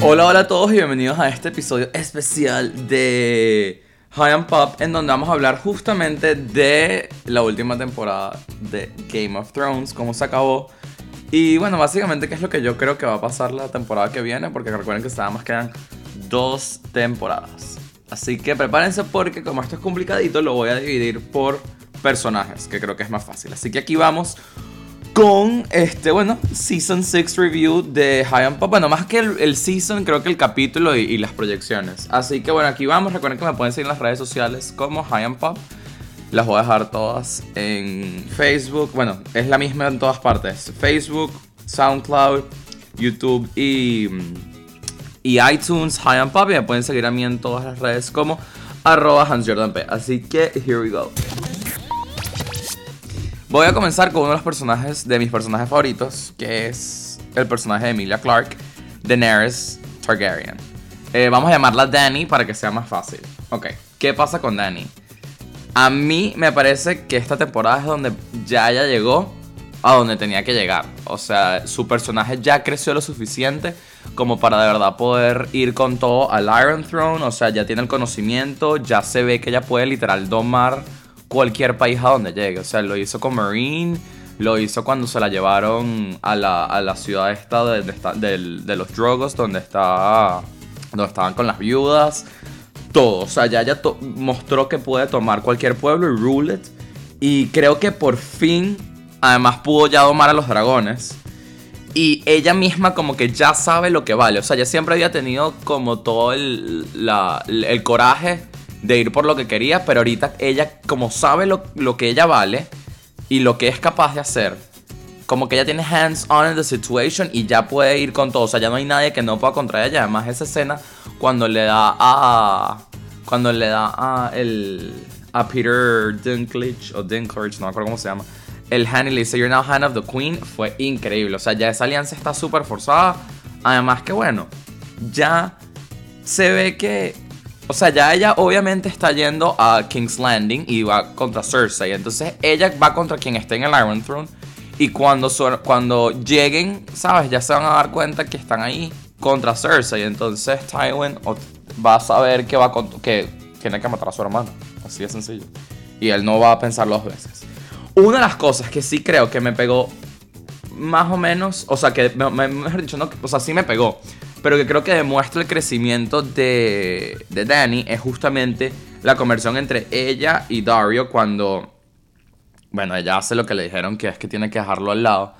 Hola, hola a todos y bienvenidos a este episodio especial de High and Pop, en donde vamos a hablar justamente de la última temporada de Game of Thrones, cómo se acabó. Y bueno, básicamente qué es lo que yo creo que va a pasar la temporada que viene, porque recuerden que nada más quedan dos temporadas. Así que prepárense porque como esto es complicadito, lo voy a dividir por personajes, que creo que es más fácil. Así que aquí vamos con este, bueno, Season 6 Review de High and Pop. Bueno, más que el, season, creo que el capítulo y, las proyecciones. Así que bueno, aquí vamos. Recuerden que me pueden seguir en las redes sociales como High and Pop. Las voy a dejar todas en Facebook. Bueno, es la misma en todas partes. Facebook, SoundCloud, YouTube y, y iTunes, High and Pop. Y me pueden seguir a mí en todas las redes como arroba. Así que, here we go. Voy a comenzar con uno de los personajes de mis personajes favoritos, que es el personaje de Emilia Clarke, Daenerys Targaryen. Eh, vamos a llamarla Dany para que sea más fácil. Ok, ¿qué pasa con Dany? A mí me parece que esta temporada es donde ya ella llegó a donde tenía que llegar. O sea, su personaje ya creció lo suficiente como para de verdad poder ir con todo al Iron Throne. O sea, ya tiene el conocimiento, ya se ve que ella puede literal domar cualquier país a donde llegue. O sea, lo hizo con Marine, lo hizo cuando se la llevaron a la, a la ciudad esta de, de, los Drogos, donde, está, donde estaban con las viudas. Todo. O sea, ya ella mostró que puede tomar cualquier pueblo y rule it. Y creo que por fin, además pudo ya domar a los dragones. Y ella misma como que ya sabe lo que vale. O sea, ya siempre había tenido como todo el, la, el coraje de ir por lo que quería, pero ahorita ella, como sabe lo, que ella vale y lo que es capaz de hacer, como que ella tiene hands on in the situation y ya puede ir con todo. O sea, ya no hay nadie que no pueda contra ella. Además, esa escena cuando le da a. Cuando le da a el. A Peter Dinklage o Dinklage, no me acuerdo cómo se llama. El hand y le dice You're now hand of the Queen fue increíble. O sea, ya esa alianza está súper forzada. Además, que bueno, ya se ve que o sea, ya ella obviamente está yendo a King's Landing y va contra Cersei. Entonces ella va contra quien esté en el Iron Throne. Y cuando, cuando lleguen, ¿sabes? Ya se van a dar cuenta que están ahí contra Cersei. Entonces Tywin va a saber que, va que tiene que matar a su hermano. Así de sencillo. Y él no va a pensar dos veces. Una de las cosas que sí creo que me pegó más o menos, o sea, que mejor dicho, no, o sea, sí me pegó pero que creo que demuestra el crecimiento de, de Dani es justamente la conversión entre ella y Dario cuando, bueno, ella hace lo que le dijeron que es que tiene que dejarlo al lado.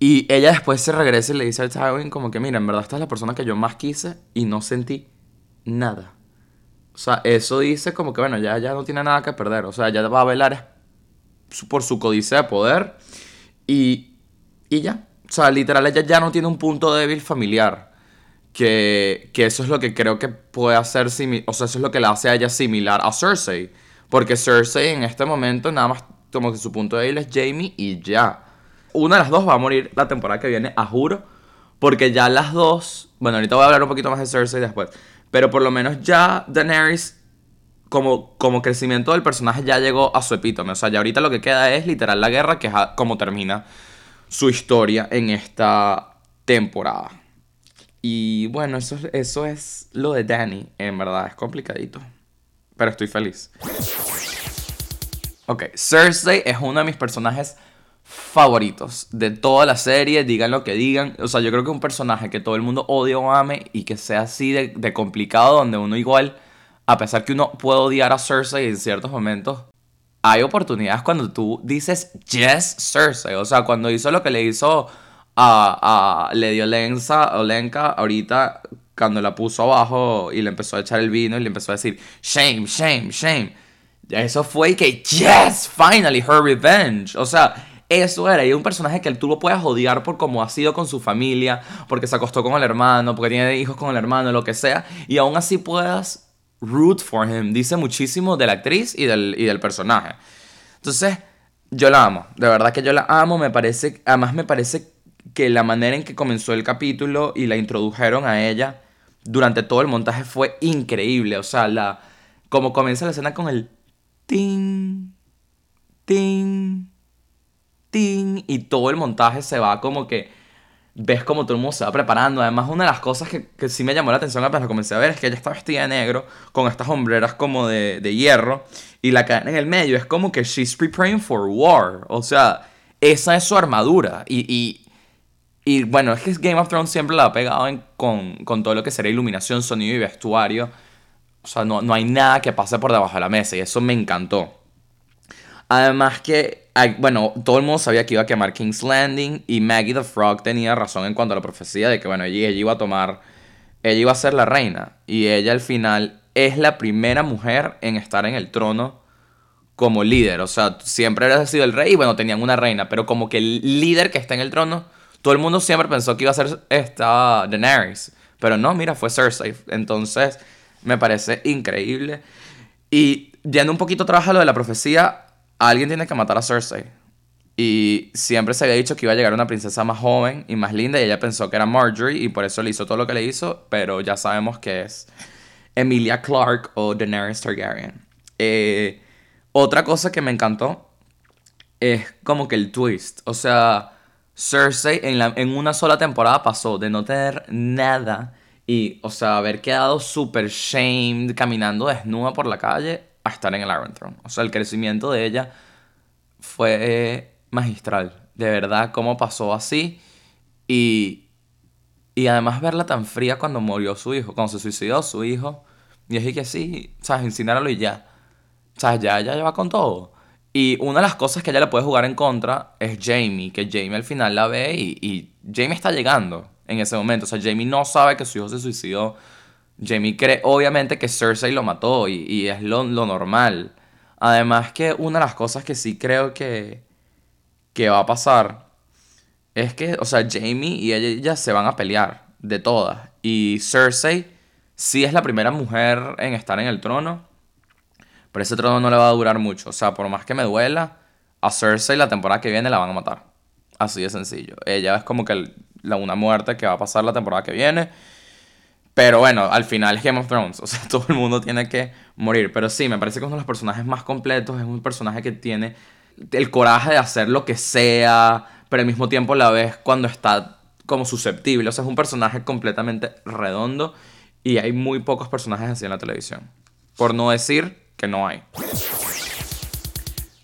Y ella después se regresa y le dice a Tywin como que, mira, en verdad esta es la persona que yo más quise y no sentí nada. O sea, eso dice como que, bueno, ya, ya no tiene nada que perder. O sea, ya va a velar por su códice de poder y, y ya. O sea, literal, ella ya no tiene un punto débil familiar que, eso es lo que creo que puede hacer, o sea, eso es lo que la hace a ella similar a Cersei. Porque Cersei en este momento nada más como que su punto de débil es Jamie y ya. Una de las dos va a morir la temporada que viene, a juro. Porque ya las dos, bueno, ahorita voy a hablar un poquito más de Cersei después. Pero por lo menos ya Daenerys, como, como crecimiento del personaje, ya llegó a su epítome. O sea, ya ahorita lo que queda es literal la guerra, que es como termina su historia en esta temporada. Y bueno, eso, eso es lo de Danny. En verdad, es complicadito. Pero estoy feliz. Ok, Cersei es uno de mis personajes favoritos de toda la serie, digan lo que digan. O sea, yo creo que un personaje que todo el mundo odia o ame y que sea así de, de, complicado, donde uno igual, a pesar que uno puede odiar a Cersei en ciertos momentos, hay oportunidades cuando tú dices yes, Cersei. O sea, cuando hizo lo que le hizo a, le dio lenza, Lenka ahorita cuando la puso abajo y le empezó a echar el vino y le empezó a decir shame, shame, shame. Eso fue que yes, finally her revenge. O sea, eso era. Y un personaje que tú lo puedes odiar por cómo ha sido con su familia, porque se acostó con el hermano, porque tiene hijos con el hermano, lo que sea. Y aún así puedas root for him. Dice muchísimo de la actriz y del, y del personaje. Entonces, yo la amo. De verdad que yo la amo. Me parece, además me parece que la manera en que comenzó el capítulo y la introdujeron a ella durante todo el montaje fue increíble. O sea, la, como comienza la escena con el ting, ting, ting, y todo el montaje se va como que ves como todo el mundo se va preparando. Además, una de las cosas que, que sí me llamó la atención apenas lo comencé a ver es que ella está vestida de negro con estas hombreras como de, de hierro y la cadena en el medio. Es como que she's preparing for war. O sea, esa es su armadura. Y, y bueno, es que Game of Thrones siempre la ha pegado con, con, todo lo que sería iluminación, sonido y vestuario. O sea, no, no hay nada que pase por debajo de la mesa y eso me encantó. Además que, bueno, todo el mundo sabía que iba a quemar King's Landing y Maggie the Frog tenía razón en cuanto a la profecía de que, bueno, ella, ella iba a tomar, ella iba a ser la reina y ella al final es la primera mujer en estar en el trono como líder. O sea, siempre había sido el rey y bueno, tenían una reina, pero como que el líder que está en el trono, todo el mundo siempre pensó que iba a ser esta Daenerys. Pero no, mira, fue Cersei. Entonces, me parece increíble. Y yendo un poquito atrás a lo de la profecía, alguien tiene que matar a Cersei. Y siempre se había dicho que iba a llegar una princesa más joven y más linda y ella pensó que era Marjorie y por eso le hizo todo lo que le hizo, pero ya sabemos que es Emilia Clarke o Daenerys Targaryen. Eh, otra cosa que me encantó es como que el twist. O sea, Cersei en, en una sola temporada pasó de no tener nada y, o sea, haber quedado super shamed caminando desnuda por la calle a estar en el Iron Throne. O sea, el crecimiento de ella fue magistral. De verdad, cómo pasó así. Y, y además verla tan fría cuando murió su hijo, cuando se suicidó su hijo. Y es que sí, ¿sabes? Incinéralo y ya. O sea, ya, ya, va con todo. Y una de las cosas que ella le puede jugar en contra es Jamie, que Jamie al final la ve y, Jamie está llegando en ese momento. O sea, Jamie no sabe que su hijo se suicidó. Jamie cree obviamente que Cersei lo mató y, es lo, lo, normal. Además que una de las cosas que sí creo que, que va a pasar es que, o sea, Jamie y ella se van a pelear de todas. Y Cersei sí es la primera mujer en estar en el trono pero ese trono no le va a durar mucho. O sea, por más que me duela, a Cersei la temporada que viene la van a matar. Así de sencillo. Ella es como que la, una muerte que va a pasar la temporada que viene. Pero bueno, al final es Game of Thrones. O sea, todo el mundo tiene que morir. Pero sí, me parece que es uno de los personajes más completos. Es un personaje que tiene el coraje de hacer lo que sea. Pero al mismo tiempo la ves cuando está como susceptible. O sea, es un personaje completamente redondo. Y hay muy pocos personajes así en la televisión. Por no decir que no hay.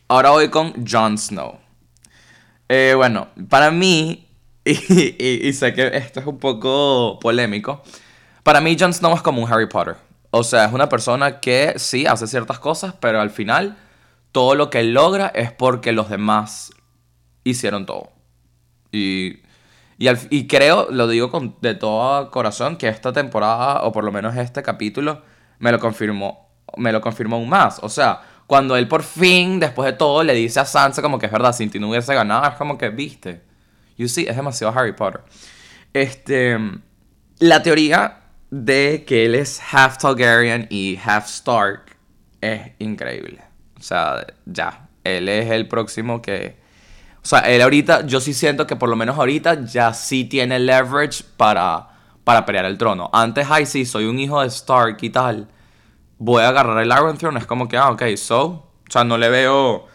Ahora voy con Jon Snow. Eh, bueno, para mí, y, sé que esto es un poco polémico, para mí Jon Snow es como un Harry Potter. O sea, es una persona que sí hace ciertas cosas, pero al final todo lo que logra es porque los demás hicieron todo. Y, y, creo, lo digo con, de todo corazón, que esta temporada, o por lo menos este capítulo, me lo confirmó me lo confirmó aún más. O sea, cuando él por fin, después de todo, le dice a Sansa como que es verdad, sin ti no hubiese ganado, es como que, viste. You see, es demasiado Harry Potter. Este, la teoría de que él es half Targaryen y half Stark es increíble. O sea, ya, él es el próximo que... O sea, él ahorita, yo sí siento que por lo menos ahorita ya sí tiene leverage para, para pelear el trono. Antes, ay, sí, soy un hijo de Stark y tal voy a agarrar el Iron Throne. Es como que, ah, ok, so. O sea, no le veo.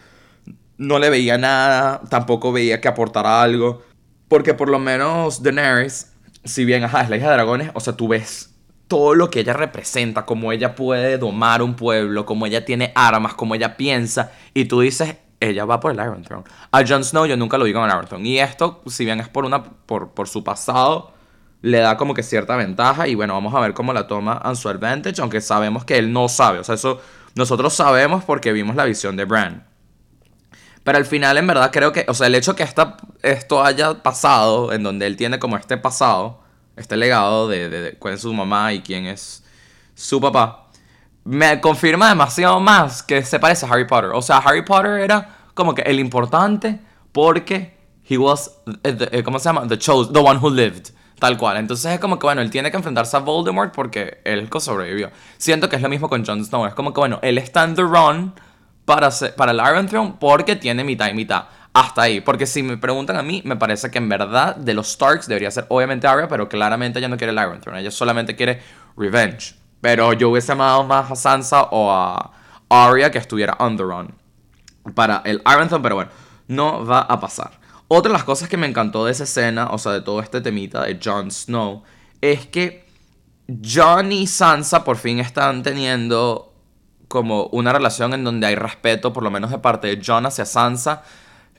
No le veía nada. Tampoco veía que aportara algo. Porque por lo menos Daenerys, si bien, ajá, es la hija de dragones, o sea, tú ves todo lo que ella representa, cómo ella puede domar un pueblo, cómo ella tiene armas, cómo ella piensa, y tú dices, ella va por el Iron Throne. A Jon Snow yo nunca lo digo en el Iron Throne. Y esto, si bien es por, una, por, por su pasado, le da como que cierta ventaja y bueno, vamos a ver cómo la toma a su advantage, aunque sabemos que él no sabe, o sea, eso nosotros sabemos porque vimos la visión de Bran. Pero al final, en verdad, creo que, o sea, el hecho que esta, esto haya pasado, en donde él tiene como este pasado, este legado de, de, cuál es su mamá y quién es su papá, me confirma demasiado más que se parece a Harry Potter. O sea, Harry Potter era como que el importante porque he was, eh, ¿cómo se llama? The chose, the one who lived. Tal cual. Entonces es como que, bueno, él tiene que enfrentarse a Voldemort porque él sobrevivió. Siento que es lo mismo con Jon Snow. Es como que, bueno, él está en the run para, para el Iron Throne porque tiene mitad y mitad. Hasta ahí. Porque si me preguntan a mí, me parece que en verdad de los Starks debería ser obviamente Arya, pero claramente ella no quiere el Iron Throne. Ella solamente quiere revenge. Pero yo hubiese amado más a Sansa o a Arya que estuviera on the run para el Iron Throne, pero bueno, no va a pasar. Otra de las cosas que me encantó de esa escena, o sea, de todo este temita de Jon Snow, es que Jon y Sansa por fin están teniendo como una relación en donde hay respeto, por lo menos de parte de Jon hacia Sansa.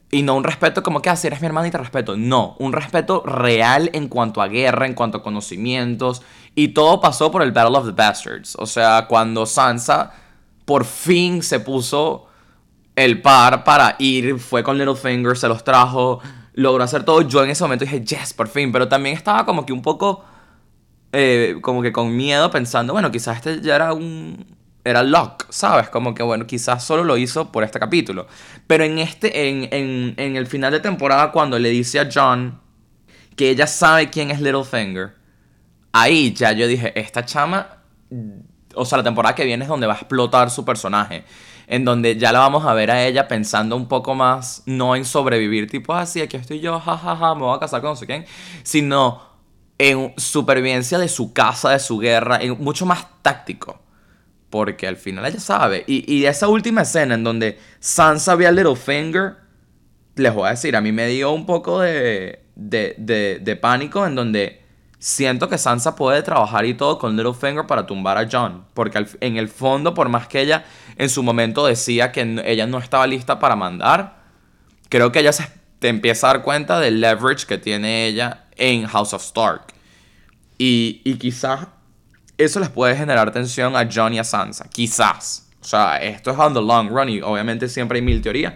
Y no un respeto como que, así ah, eres mi hermana y te respeto. No, un respeto real en cuanto a guerra, en cuanto a conocimientos. Y todo pasó por el Battle of the Bastards. O sea, cuando Sansa por fin se puso el par para ir, fue con Littlefinger, se los trajo, logró hacer todo. Yo en ese momento dije, yes, por fin. Pero también estaba como que un poco, eh, como que con miedo, pensando, bueno, quizás este ya era un, era Locke, ¿sabes? Como que, bueno, quizás solo lo hizo por este capítulo. Pero en este, en, en, en el final de temporada, cuando le dice a John que ella sabe quién es Littlefinger, ahí ya yo dije, esta chama, o sea, la temporada que viene es donde va a explotar su personaje. En donde ya la vamos a ver a ella pensando un poco más, no en sobrevivir, tipo, así, ah, aquí estoy yo, jajaja, ja, ja, me voy a casar con no sé quién, sino en supervivencia de su casa, de su guerra, en mucho más táctico. Porque al final ella sabe. Y, y esa última escena en donde Sansa ve a Littlefinger, les voy a decir, a mí me dio un poco de, de, de, de pánico en donde siento que Sansa puede trabajar y todo con Littlefinger para tumbar a John. Porque en el fondo, por más que ella en su momento decía que ella no estaba lista para mandar, creo que ella se te empieza a dar cuenta del leverage que tiene ella en House of Stark. Y, y quizás eso les puede generar tensión a John y a Sansa. Quizás. O sea, esto es on the long run y obviamente siempre hay mil teorías.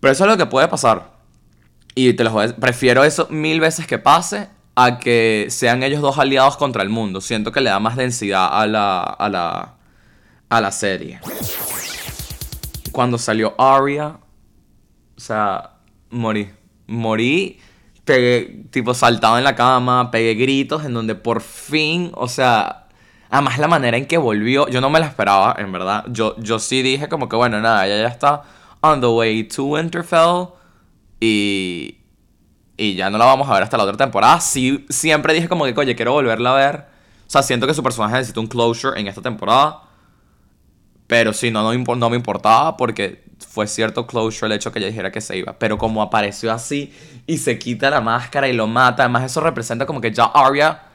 Pero eso es lo que puede pasar. Y te lo prefiero eso mil veces que pase a que sean ellos dos aliados contra el mundo. Siento que le da más densidad a la, a la, a la serie. Cuando salió Arya, o sea, morí. Morí, pegué, tipo saltado en la cama, pegué gritos en donde por fin, o sea, Además, la manera en que volvió, yo no me la esperaba, en verdad. Yo, yo sí dije como que, bueno, nada, ella ya está on the way to Winterfell. Y, y ya no la vamos a ver hasta la otra temporada. Sí, siempre dije como que, oye, quiero volverla a ver. O sea, siento que su personaje necesita un closure en esta temporada. Pero sí, no, no, no me importaba porque fue cierto closure el hecho que ella dijera que se iba. Pero como apareció así y se quita la máscara y lo mata, además eso representa como que ya Arya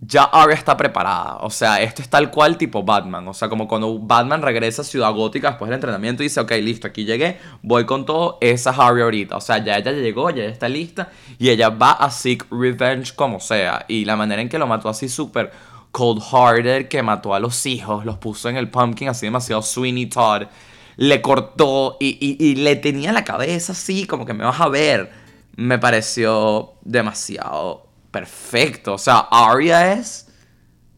ya Arya está preparada. O sea, esto es tal cual tipo Batman. O sea, como cuando Batman regresa a Ciudad Gótica después del entrenamiento y dice, ok, listo, aquí llegué, voy con todo, esa es Arya ahorita. O sea, ya ella llegó, ya está lista y ella va a seek revenge como sea. Y la manera en que lo mató así súper cold-hearted, que mató a los hijos, los puso en el pumpkin así demasiado Sweeney Todd, le cortó y, y le tenía la cabeza así, como que me vas a ver. Me pareció demasiado perfecto. O sea, Arya es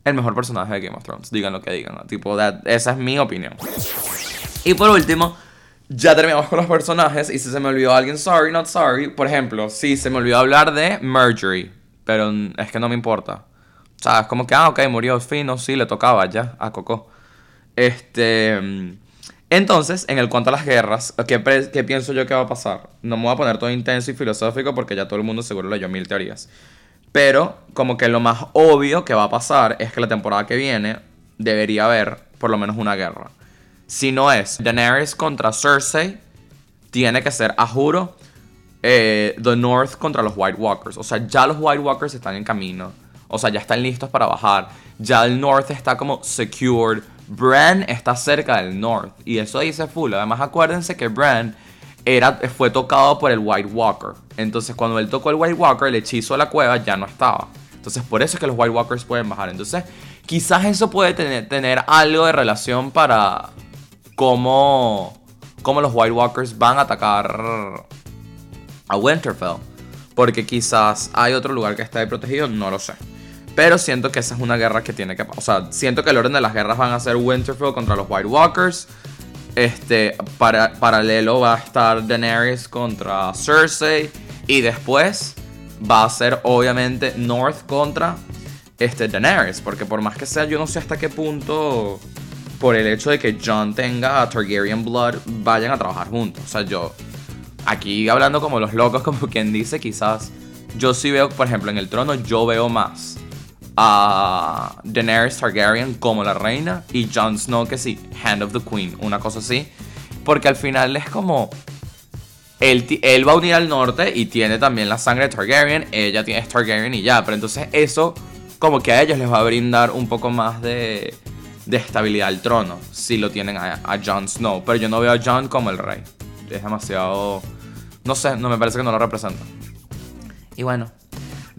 el mejor personaje de Game of Thrones. Digan lo que digan. Tipo, esa es mi opinión. Y por último, ya terminamos con los personajes. Y si se me olvidó alguien, sorry, not sorry. Por ejemplo, sí, se me olvidó hablar de Marjorie. Pero es que no me importa. O sea, es como que, ah, ok, murió fino, sí, le tocaba ya a Coco. Este. Entonces, en el cuanto a las guerras, ¿qué, ¿qué, pienso yo que va a pasar? No me voy a poner todo intenso y filosófico porque ya todo el mundo seguro leyó mil teorías. Pero como que lo más obvio que va a pasar es que la temporada que viene debería haber por lo menos una guerra. Si no es Daenerys contra Cersei, tiene que ser, a juro, eh, The North contra los White Walkers. O sea, ya los White Walkers están en camino. O sea, ya están listos para bajar. Ya el North está como secured. Bran está cerca del North. Y eso dice full. Además, acuérdense que Bran era, fue tocado por el White Walker. Entonces, cuando él tocó el White Walker, el hechizo de la cueva ya no estaba. Entonces, por eso es que los White Walkers pueden bajar. Entonces, quizás eso puede tener, tener algo de relación para cómo, cómo los White Walkers van a atacar a Winterfell. Porque quizás hay otro lugar que está protegido, no lo sé. Pero siento que esa es una guerra que tiene que... O sea, siento que el orden de las guerras van a ser Winterfell contra los White Walkers. Este, para, paralelo va a estar Daenerys contra Cersei. Y después va a ser obviamente North contra este, Daenerys. Porque por más que sea, yo no sé hasta qué punto, por el hecho de que Jon tenga a Targaryen Blood, vayan a trabajar juntos. O sea, yo, aquí hablando como los locos, como quien dice, quizás yo sí veo, por ejemplo, en el trono, yo veo más a Daenerys Targaryen como la reina y Jon Snow que sí, Hand of the Queen, una cosa así. Porque al final es como... él, él va a unir al norte y tiene también la sangre de Targaryen. Ella tiene Targaryen y ya. Pero entonces eso como que a ellos les va a brindar un poco más de, de estabilidad al trono. Si lo tienen a, a Jon Snow. Pero yo no veo a Jon como el rey. Es demasiado... No sé, no me parece que no lo representa. Y bueno,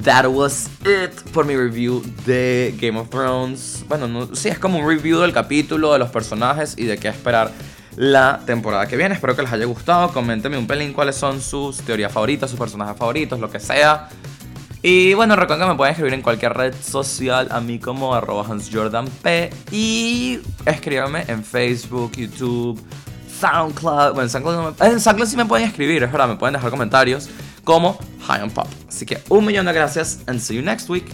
that was it por mi review de Game of Thrones. Bueno, no, sí, es como un review del capítulo, de los personajes y de qué esperar la temporada que viene. Espero que les haya gustado. Coméntenme un pelín cuáles son sus teorías favoritas, sus personajes favoritos, lo que sea. Y bueno, recuerden que me pueden escribir en cualquier red social a mí como arroba hansjordanp y escríbanme en Facebook, YouTube, SoundCloud. Bueno, en SoundCloud, no me- en SoundCloud sí me pueden escribir, es verdad, me pueden dejar comentarios como High on Pop. Así que un millón de gracias and see you next week.